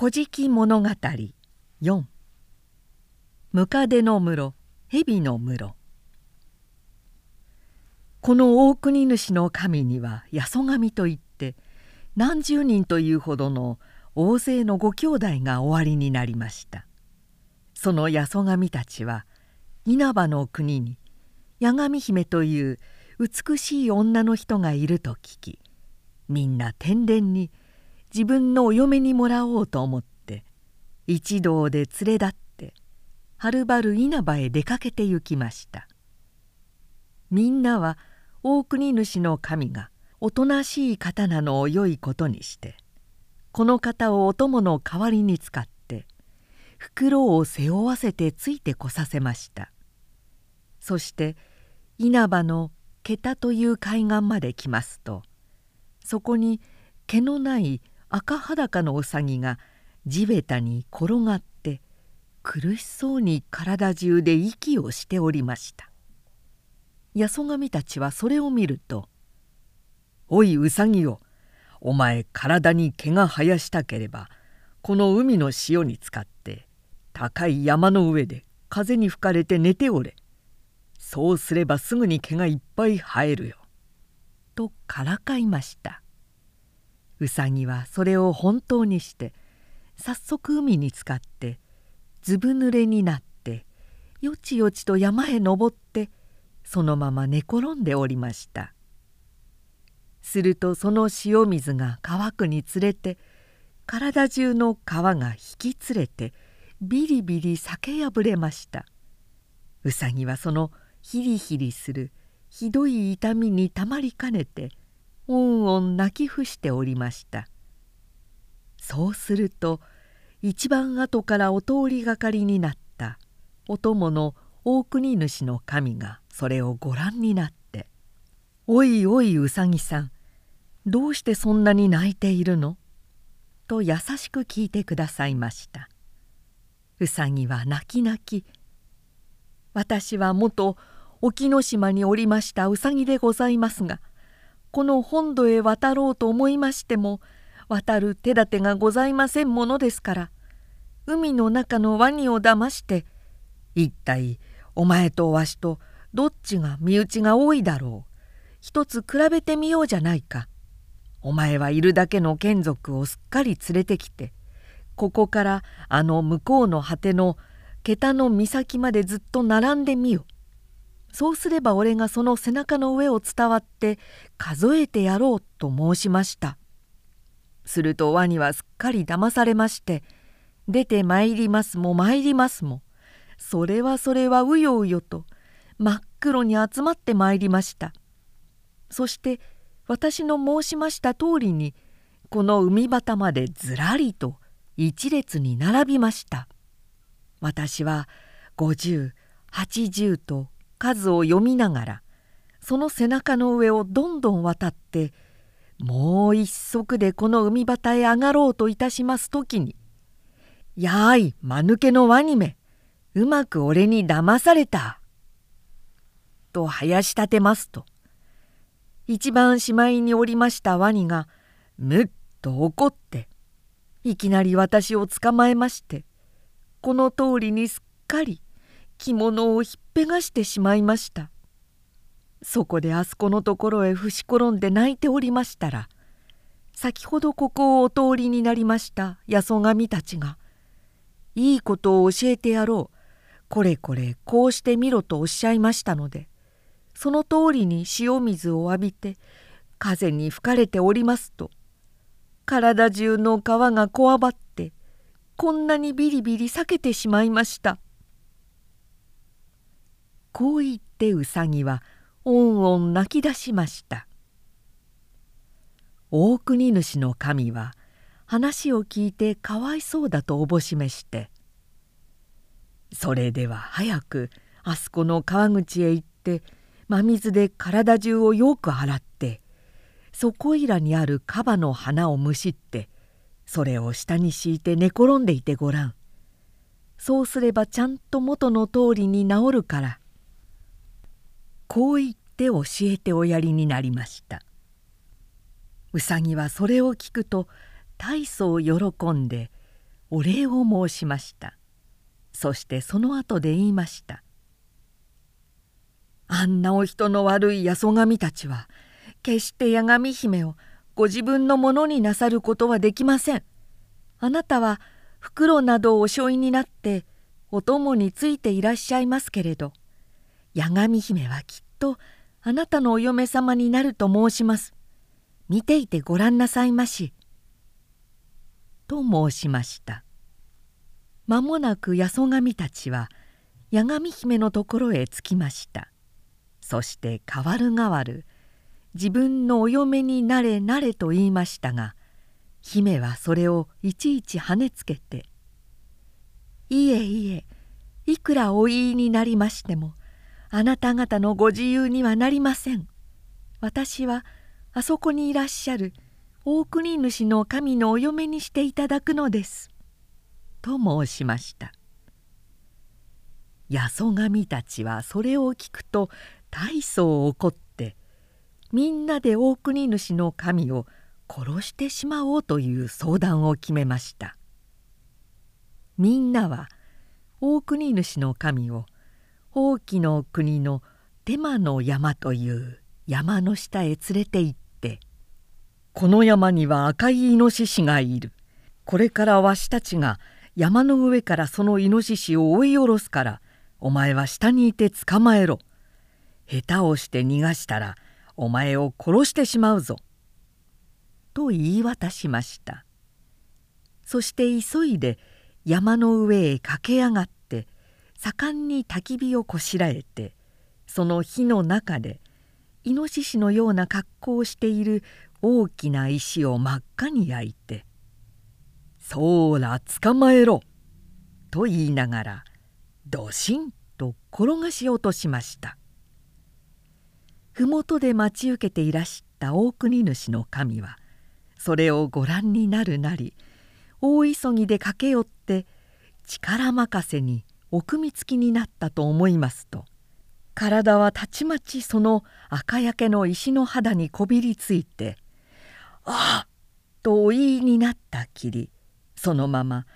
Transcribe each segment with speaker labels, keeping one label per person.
Speaker 1: 古事記物語。4ムカデの室。蛇の室。この大国主の神には八十神といって何十人というほどの大勢のご兄弟がおありになりました。その八十神たちは稲葉の国に八神姫という美しい女の人がいると聞きみんな天然に自分のお嫁にもらおうと思って一同で連れ立ってはるばる稲葉へ出かけて行きました。みんなは大国主の神がおとなしい方なのを良いことにしてこの方をお供の代わりに使って袋を背負わせてついてこさせました。そして稲葉の桁という海岸まで来ますとそこに毛のない赤裸のうさぎが地べたに転がって苦しそうに体中で息をしておりました。八十神たちはそれを見ると「おいうさぎよお前体に毛が生やしたければこの海の潮につかって高い山の上で風に吹かれて寝ておれ。そうすればすぐに毛がいっぱい生えるよ」とからかいました。うさぎはそれを本当にして早速海に浸かってずぶ濡れになってよちよちと山へ登ってそのまま寝転んでおりました。するとその塩水が乾くにつれて体中の皮が引き連れてビリビリ裂け破れました。うさぎはそのヒリヒリするひどい痛みにたまりかねておんおん泣き伏しておりましたそうすると一番後からお通りがかりになったお供の大国主の神がそれをご覧になって「おいおいうさぎさんどうしてそんなに泣いているの?」と優しく聞いてくださいましたうさぎは泣き泣き「私は元沖ノ島におりましたうさぎでございますがこの本土へ渡ろうと思いましても渡る手立てがございませんものですから海の中のワニを騙して一体お前とわしとどっちが身内が多いだろう一つ比べてみようじゃないかお前はいるだけの眷属をすっかり連れてきてここからあの向こうの果ての桁の岬までずっと並んでみよ。そうすれば俺がその背中の上を伝わって数えてやろうと申しました。するとワニはすっかり騙されまして出てまいりますも参りますも。それはそれはうようよと真っ黒に集まってまいりました。そして私の申しました通りにこの海端までずらりと一列に並びました。私は5080と数を読みながらその背中の上をどんどん渡ってもう一足でこの海端へ上がろうといたします時に「やーい間抜けのワニめうまく俺に騙された」と林立てますと一番しまいにおりましたワニがむっと怒っていきなり私を捕まえましてこの通りにすっかり着物をひっぺがしてしまいましたそこであそこのところへ伏し転んで泣いておりましたら先ほどここをお通りになりました八十神たちが「いいことを教えてやろうこれこれこうしてみろ」とおっしゃいましたのでその通りに塩水を浴びて風に吹かれておりますと体中の皮がこわばってこんなにビリビリ裂けてしまいました。こう言ってうさぎはおんおん泣き出しました大国主の神は話を聞いてかわいそうだとおぼしめして「それでは早くあそこの川口へ行って真水で体中をよく洗ってそこいらにあるカバの花をむしってそれを下に敷いて寝転んでいてごらん。そうすればちゃんと元の通りに治るからこう言って教えておやりになりました。うさぎはそれを聞くと大層喜んでお礼を申しました。そしてその後で言いました「あんなお人の悪い八十神たちは決して八神姫をご自分のものになさることはできません。あなたは袋などをお背負いになってお供についていらっしゃいますけれど八神姫はきっとあなたのお嫁様になると申します。見ていてごらんなさいまし。と申しました。間もなく八十神たちは八神姫のところへ着きました。そして代わる代わる自分のお嫁になれなれと言いましたが姫はそれをいちいち跳ねつけて「いえいえいくらお言いになりましてもあなた方のご自由にはなりません。私はあそこにいらっしゃる大国主の神のお嫁にしていただくのです」と申しました。八十神たちはそれを聞くと大層怒ってみんなで大国主の神を殺してしまおうという相談を決めました。みんなは大国主の神を王毅の国の手間の山という山の下へ連れて行って「この山には赤いイノシシがいる。これからわしたちが山の上からそのイノシシを追い下ろすからお前は下にいて捕まえろ。下手をして逃がしたらお前を殺してしまうぞ。と言い渡しましたそして急いで山の上へ駆け上がって盛んに焚き火をこしらえてその火の中でイノシシのような格好をしている大きな石を真っ赤に焼いて「そうら捕まえろ!」と言いながらドシンと転がし落としました麓で待ち受けていらした大国主の神はそれをご覧になるなり大急ぎで駆け寄って力任せにお組付きになったと思いますと体はたちまちその赤焼けの石の肌にこびりついて「ああ!」とお言いになったきりそのまま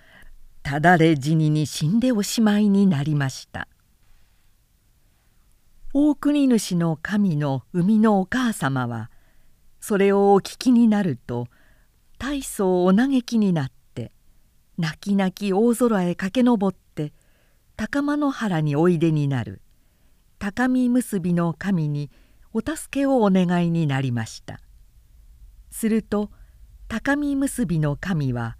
Speaker 1: ただれ死にに死んでおしまいになりました大国主の神の生みのお母様はそれをお聞きになると大層お嘆きになって泣き泣き大空へ駆け上って高間の原においでになる。高見結びの神にお助けをお願いになりました。すると高見結びの神は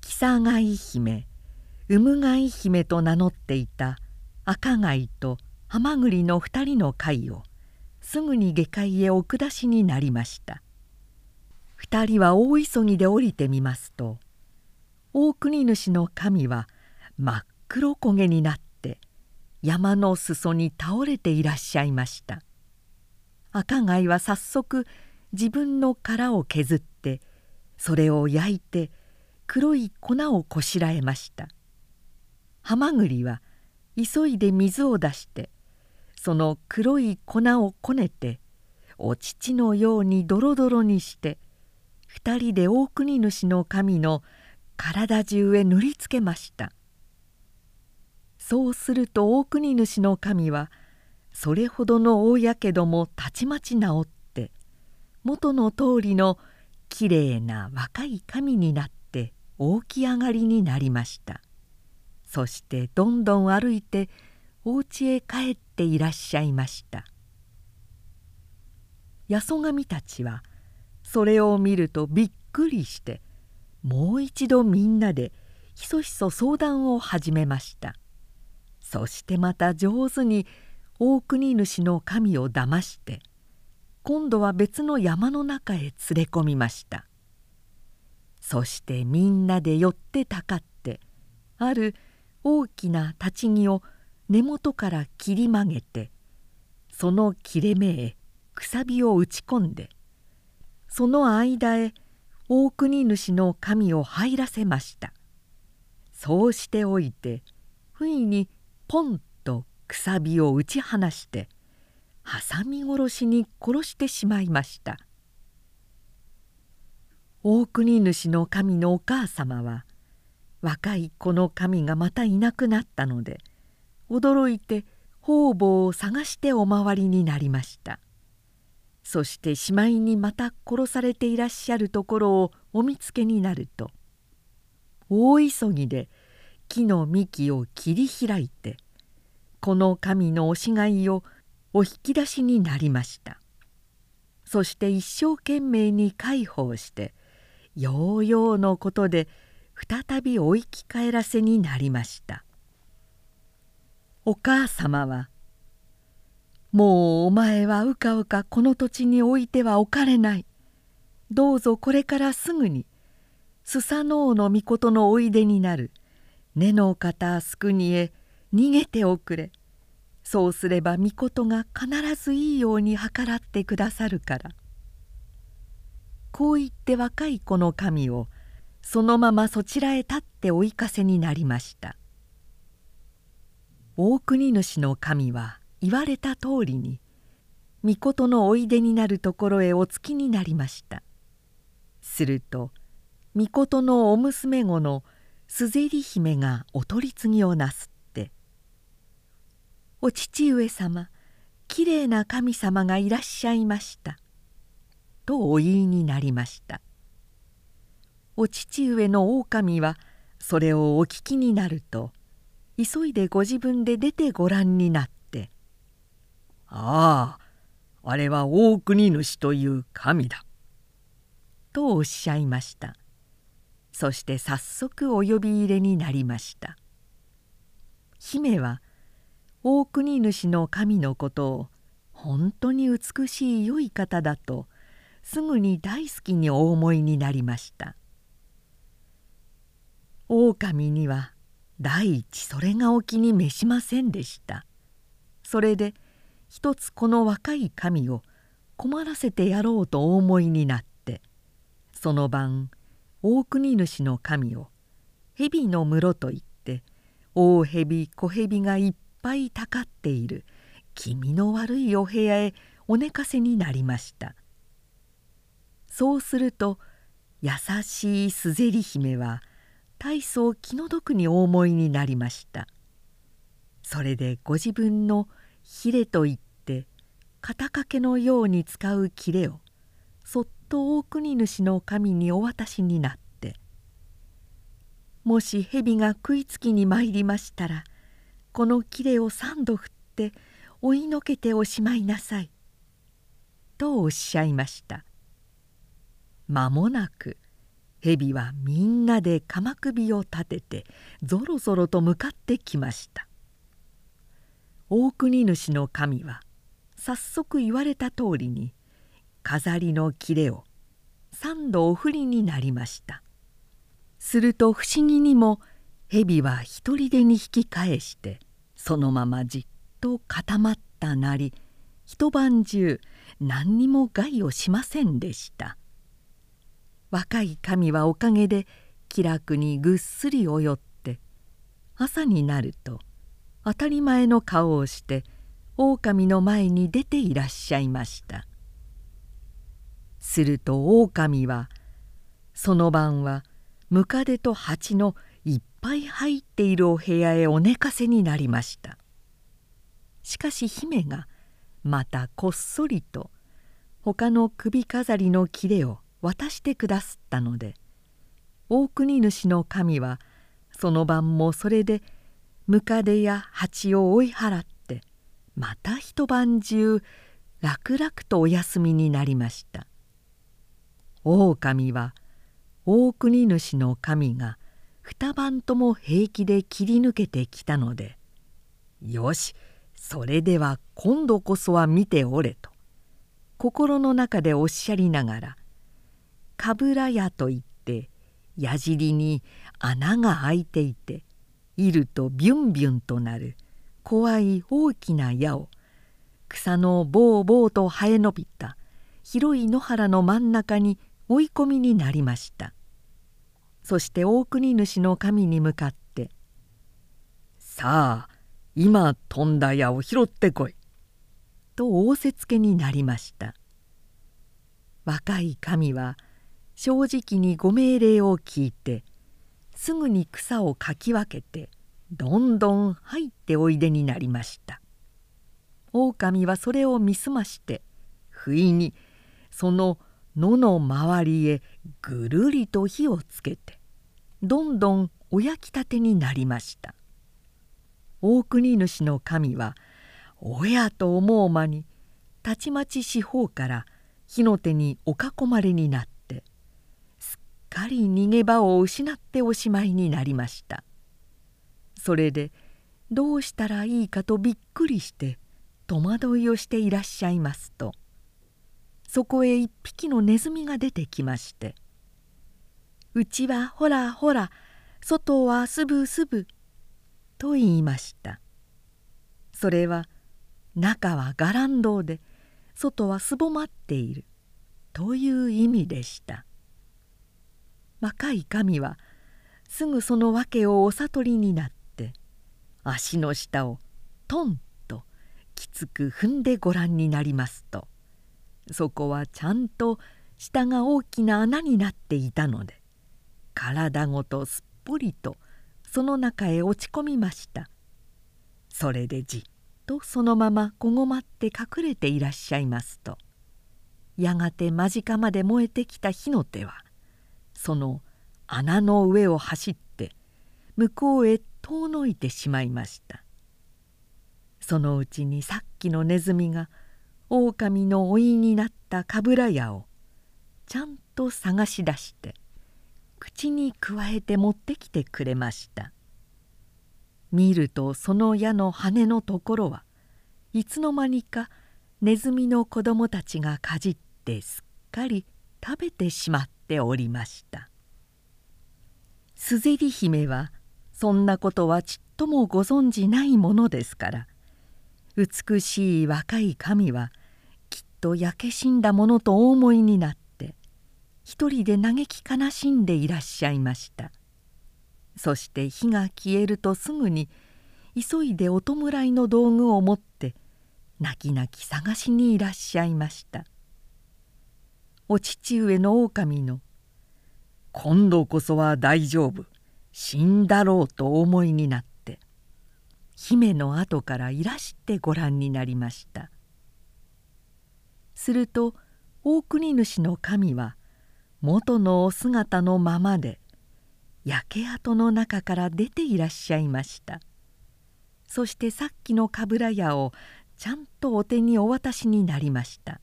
Speaker 1: 草貝姫産貝姫と名乗っていた赤貝とハマグリの二人の貝をすぐに下界へお下しになりました。二人は大急ぎで降りてみますと大国主の神は真っ黒焦げになって山の裾に倒れていらっしゃいました。赤貝は早速自分の殻を削ってそれを焼いて黒い粉をこしらえました。ハマグリは急いで水を出してその黒い粉をこねてお乳のようにドロドロにして二人で大国主の神の体中へ塗りつけました。そうすると大国主の神はそれほどの大やけどもたちまち治って元の通りのきれいな若い神になって大き上がりになりました。そしてどんどん歩いてお家へ帰っていらっしゃいました。八十神たちはそれを見るとびっくりしてもう一度みんなでひそひそ相談を始めました。そしてまた上手に大国主の神を騙して今度は別の山の中へ連れ込みました。そしてみんなで寄ってたかってある大きな立ち木を根元から切り曲げてその切れ目へくさびを打ち込んでその間へ大国主の神を入らせました。そうしておいて不意にポンとくさびを打ち放して挟み殺しに殺してしまいました。大国主の神のお母様は若いこの神がまたいなくなったので驚いて方々を探してお回りになりました。そしてしまいにまた殺されていらっしゃるところをお見つけになると大急ぎで木の幹を切り開いてこの神のおしがいをお引き出しになりました。そして一生懸命に介抱してようようのことで再びお生き返らせになりました。お母様は「もうお前はうかうかこの土地に置いてはおかれない。どうぞこれからすぐにスサノオノ命のおいでになる。根の方すくにへ逃げておくれ。そうすれば御事が必ずいいように計らってくださるから」こう言って若い子の神をそのままそちらへ立って追いかせになりました。大国主の神は言われた通りに御事のおいでになるところへお着きになりました。すると御事のお娘子のすぜり姫がお取り次ぎをなすって「お父上様きれいな神様がいらっしゃいました」とお言いになりました。お父上の狼はそれをお聞きになると急いでご自分で出てご覧になって「
Speaker 2: あああれは大国主という神だ」
Speaker 1: とおっしゃいましたそして早速お呼び入れになりました。姫は大国主の神のことを本当に美しい良い方だとすぐに大好きにお思いになりました。狼には第一それがお気に召しませんでした。それで一つこの若い神を困らせてやろうとお思いになってその晩大国主の神を蛇の室といって大蛇小蛇がいっぱいたかっている気味の悪いお部屋へお寝かせになりました。そうすると優しいすぜり姫は大層気の毒にお思いになりました。それでご自分のひれといって肩掛けのように使う切れをそっと大国主の神にお渡しになって「もし蛇が食いつきに参りましたらこの切れを三度振って追いのけておしまいなさい」とおっしゃいました。間もなく蛇はみんなで鎌首を立ててぞろぞろと向かってきました。大国主の神は早速言われた通りに飾りの切れを三度お振りになりました。すると不思議にも蛇は一人でに引き返してそのままじっと固まったなり一晩中何にも害をしませんでした。若い神はおかげで気楽にぐっすり泳って朝になると当たり前の顔をして狼の前に出ていらっしゃいました。すると狼はその晩はムカデと蜂のいっぱい入っているお部屋へお寝かせになりました。しかし姫がまたこっそりと他の首飾りの切れを渡してくだすったので大国主の神はその晩もそれでムカデや蜂を追い払ってまた一晩中楽々とお休みになりました。狼は大国主の神が二晩とも平気で切り抜けてきたので「よしそれでは今度こそは見ておれ」と心の中でおっしゃりながら「かぶら屋」といって矢尻に穴が開いていているとビュンビュンとなる怖い大きな矢を草のぼうぼうと生え延びた広い野原の真ん中に追い込みになりました。そして大国主の神に向かって「さあ今飛んだ矢を拾ってこい」と仰せつけになりました。若い神は正直にご命令を聞いてすぐに草をかき分けてどんどん入っておいでになりました。狼はそれを見すまして不意にその野の周りへぐるりと火をつけてどんどんお焼きたてになりました。大国主の神は親と思う間にたちまち四方から火の手にお囲まれになってすっかり逃げ場を失っておしまいになりました。それでどうしたらいいかとびっくりして戸惑いをしていらっしゃいますとそこへ一匹のネズミが出てきまして「うちはほらほら外はすぶすぶ」と言いました。それは中は伽藍堂で外はすぼまっているという意味でした。若い神はすぐその訳をお悟りになって足の下をトンときつく踏んでご覧になりますとそこはちゃんと下が大きな穴になっていたので体ごとすっぽりとその中へ落ち込みました。それでじっとそのままこごまって隠れていらっしゃいますとやがて間近まで燃えてきた火の手はその穴の上を走って向こうへ遠のいてしまいました。そのうちにさっきのネズミが狼の老いになったかぶら屋をちゃんと探し出して口にくわえて持ってきてくれました。見るとその矢の羽のところはいつの間にかネズミの子供たちがかじってすっかり食べてしまっておりました。すぜり姫はそんなことはちっともご存じないものですから美しい若い神はと焼け死んだものとお思いになって一人で嘆き悲しんでいらっしゃいました。そして火が消えるとすぐに急いでお弔いの道具を持って泣き泣き探しにいらっしゃいました。お父上の狼の「今度こそは大丈夫死んだろう」と思いになって姫の後からいらしてご覧になりました。すると大国主の神は元のお姿のままで焼け跡の中から出ていらっしゃいました。そしてさっきのかぶら屋をちゃんとお手にお渡しになりました。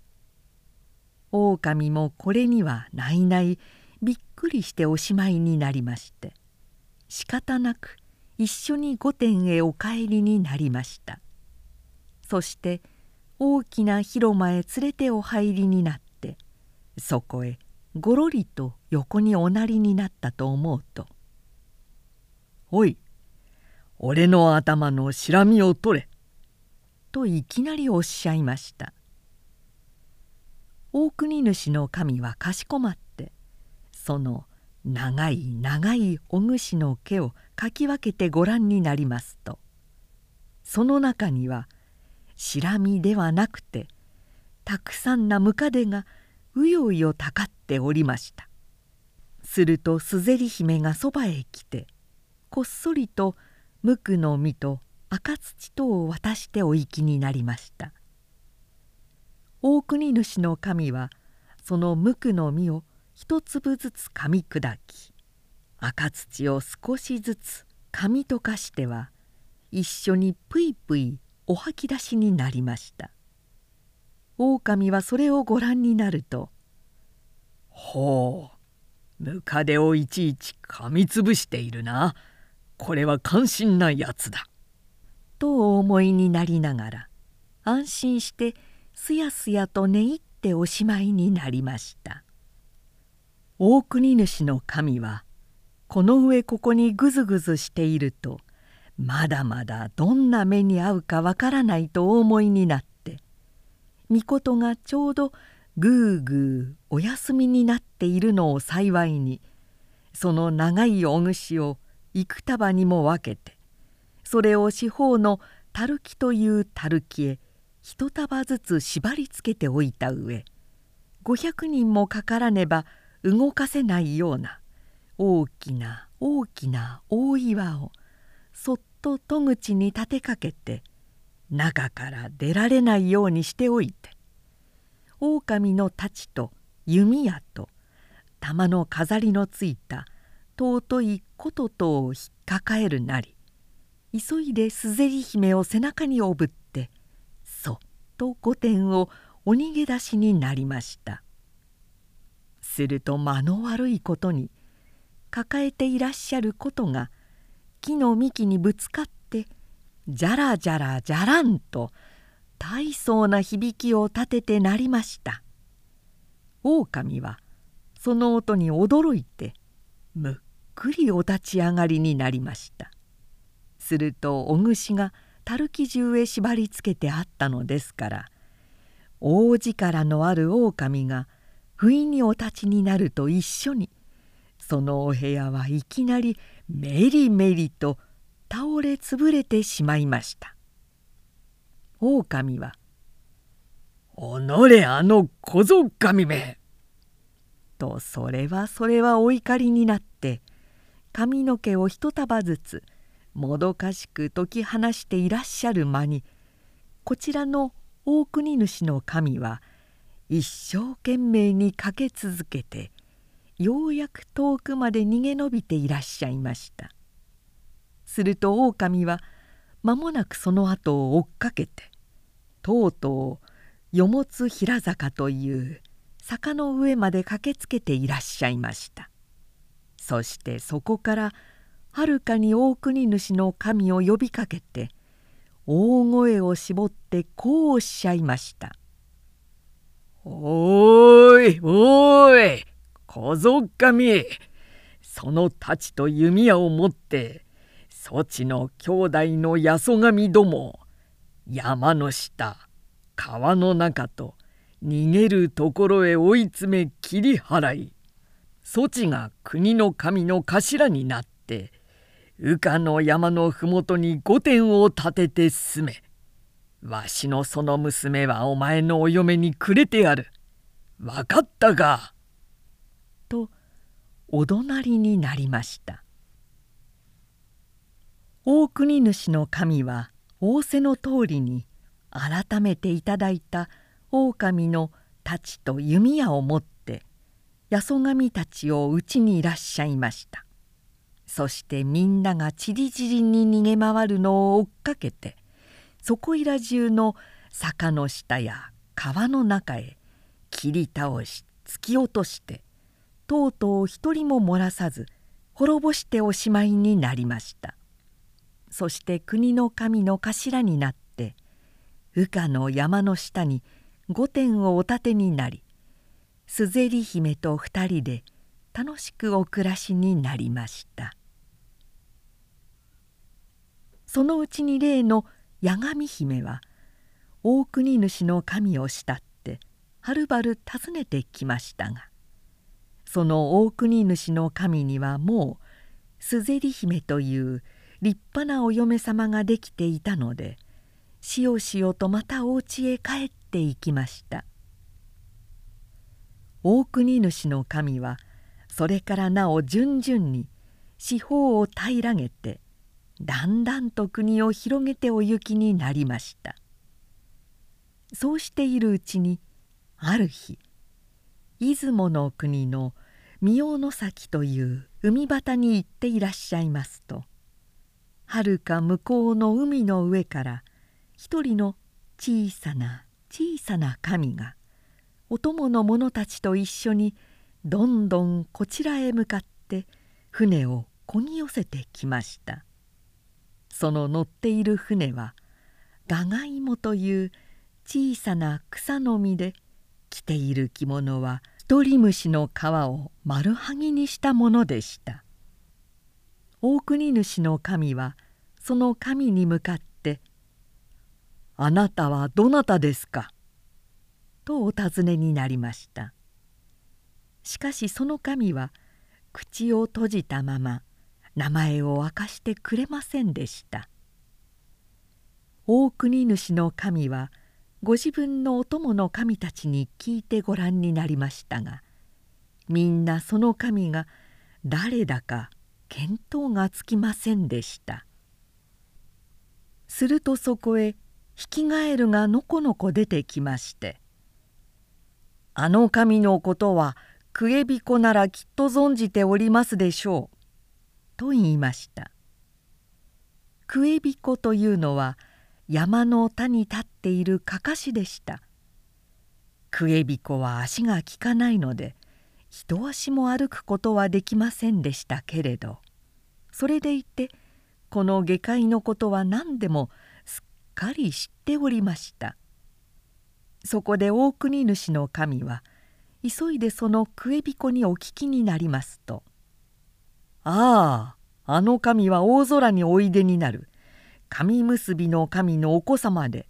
Speaker 1: 狼もこれにはないないびっくりしておしまいになりまして仕方なく一緒に御殿へお帰りになりました。そして大きな広間へ連れてお入りになってそこへごろりと横におなりになったと思うと「おい俺の頭のしらみを取れ」といきなりおっしゃいました。大国主の神はかしこまってその長い長いお主の毛をかき分けてご覧になりますとその中にはしらみではなくてたくさんなムカデがうようよたかっておりました。するとすぜり姫がそばへ来てこっそりと無垢の実と赤土とを渡してお行きになりました。大国主の神はその無垢の実を一粒ずつ噛み砕き赤土を少しずつ噛み溶かしては一緒にぷいぷいお吐き出しになりました。狼はそれをご覧になると「ほうムカデをいちいち噛みつぶしているな。これは関心なやつだ」とお思いになりながら安心してすやすやと寝入っておしまいになりました。大国主の神はこの上ここにぐずぐずしているとまだまだどんな目に遭うかわからないとお思いになって御事がちょうどぐーぐーお休みになっているのを幸いにその長いお串を幾束にも分けてそれを四方の樽木という樽木へ一束ずつ縛りつけておいた上500人もかからねば動かせないような大きな大きな大岩をと戸口に立てかけて中から出られないようにしておいて狼の太刀と弓矢と玉の飾りのついた尊い琴とを引っかかえるなり急いですぜり姫を背中におぶってそっと御殿をお逃げ出しになりました。すると間の悪いことに抱えていらっしゃることが木の幹にぶつかってじゃらじゃらじゃらんと大層な響きを立ててなりました。狼はその音に驚いてむっくりお立ち上がりになりました。するとおぐが樽木中へ縛りつけてあったのですから大力のある狼が不意にお立ちになると一緒にそのお部屋はいきなりメリメリと倒れ潰れてしまいました狼は「
Speaker 2: おのれあの小僧神め!」
Speaker 1: とそれはそれはお怒りになって髪の毛を一束ずつもどかしく解き放していらっしゃる間にこちらの大国主の神は一生懸命にかけ続けてようやく遠くまで逃げ延びていらっしゃいました。すると狼は間もなくその後を追っかけてとうとう与物平坂という坂の上まで駆けつけていらっしゃいました。そしてそこからはるかに大国主の神を呼びかけて大声を絞ってこうおっしゃいました「
Speaker 2: おいおい小僧神その太刀と弓矢を持ってそちの兄弟の八十神ども山の下川の中と逃げるところへ追い詰め切り払いそちが国の神の頭になって羽化の山の麓に御殿を建てて住めわしのその娘はお前のお嫁にくれてやる。分かったか」
Speaker 1: とお怒鳴りになりました。大国主の神は仰せの通りに改めていただいた狼の太刀と弓矢を持って八十神たちをうちにいらっしゃいました。そしてみんながちりぢりに逃げ回るのを追っかけてそこいら中の坂の下や川の中へ切り倒し突き落としてとうとう一人も漏らさず滅ぼしておしまいになりました。そして国の神の頭になって羽化の山の下に御殿をお建てになりすぜり姫と二人で楽しくお暮らしになりました。そのうちに例の八神姫は大国主の神を慕ってはるばる訪ねてきましたがその大国主の神にはもうすぜり姫という立派なお嫁様ができていたのでしよしよとまたお家へ帰っていきました。大国主の神はそれからなお順々に四方を平らげてだんだんと国を広げてお行きになりました。そうしているうちにある日出雲の国の御大崎という海端に行っていらっしゃいますと。はるか向こうの海の上から一人の小さな小さな神がお供の者たちと一緒にどんどんこちらへ向かって船をこぎ寄せてきました。その乗っている船はガガイモという小さな草の実で着ている着物は一人虫の皮を丸はぎにしたものでした。大国主の神はその神に向かって「あなたはどなたですか?」とお尋ねになりました。しかしその神は口を閉じたまま名前を明かしてくれませんでした。大国主の神はご自分のお供の神たちに聞いてご覧になりましたがみんなその神が誰だか見当がつきませんでしたするとそこへヒキガエルがのこのこ出てきまして「あの神のことはクエビコならきっと存じておりますでしょう」と言いました。クエビコというのは山の田に立っているかかしでした。クエビコは足が利かないので一足も歩くことはできませんでしたけれど。それでいてこの下界のことは何でもすっかり知っておりました。そこで大国主の神は急いでそのクエビコにお聞きになりますと「あああの神は大空においでになる。神結びの神のお子様で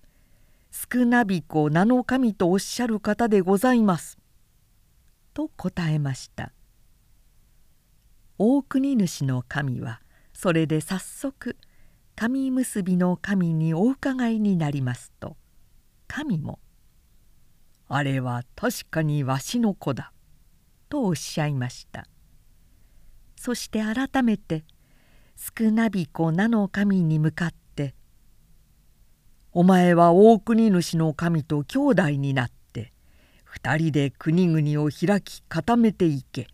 Speaker 1: 少なびこ名の神とおっしゃる方でございます」と答えました。大国主の神はそれで早速神結びの神にお伺いになりますと神も「あれは確かにわしの子だ」とおっしゃいました。そして改めて少なびこ名の神に向かって「お前は大国主の神と兄弟になって二人で国々を開き固めていけ」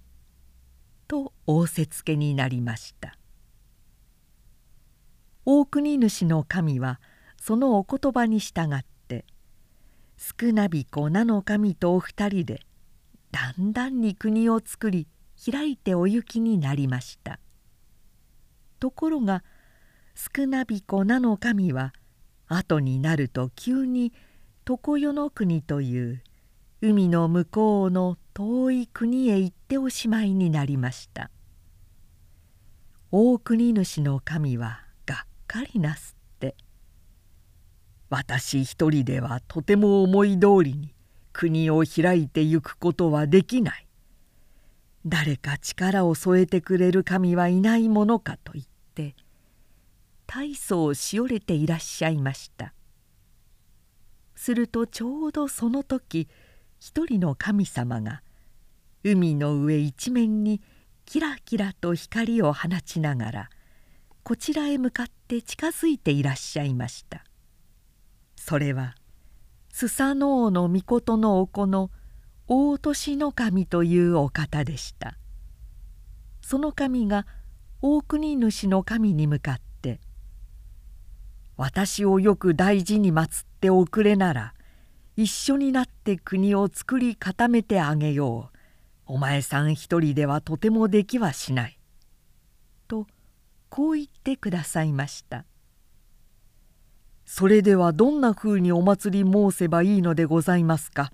Speaker 1: と仰せつけになりました。大国主の神はそのお言葉に従って少なびこ名の神とお二人でだんだんに国を作り開いてお行きになりましたところが少なびこ名の神は後になると急に常世の国という海の向こうの遠い国へ行っておしまいになりました。大国主の神はがっかりなすって。私一人ではとても思い通りに国を開いてゆくことはできない。誰か力を添えてくれる神はいないものかと言って大層しおれていらっしゃいました。するとちょうどその時一人の神様が海の上一面にキラキラと光を放ちながらこちらへ向かって近づいていらっしゃいました。それはスサノオノミコトのお子の大年の神というお方でした。その神が大国主の神に向かっ「私をよく大事に祀っておくれなら一緒になって国を作り固めてあげよう。お前さん一人ではとてもできはしない」とこう言ってくださいました「それではどんなふうにお祭り申せばいいのでございますか?」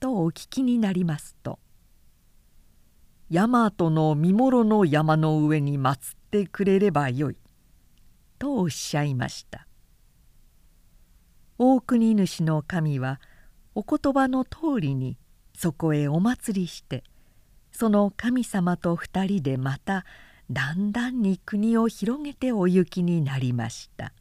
Speaker 1: とお聞きになりますと「大和の見諸の山の上に祀ってくれればよい」とおっしゃいました。大国主の神はお言葉の通りにそこへお祭りしてその神様と二人でまただんだんに国を広げてお行きになりました。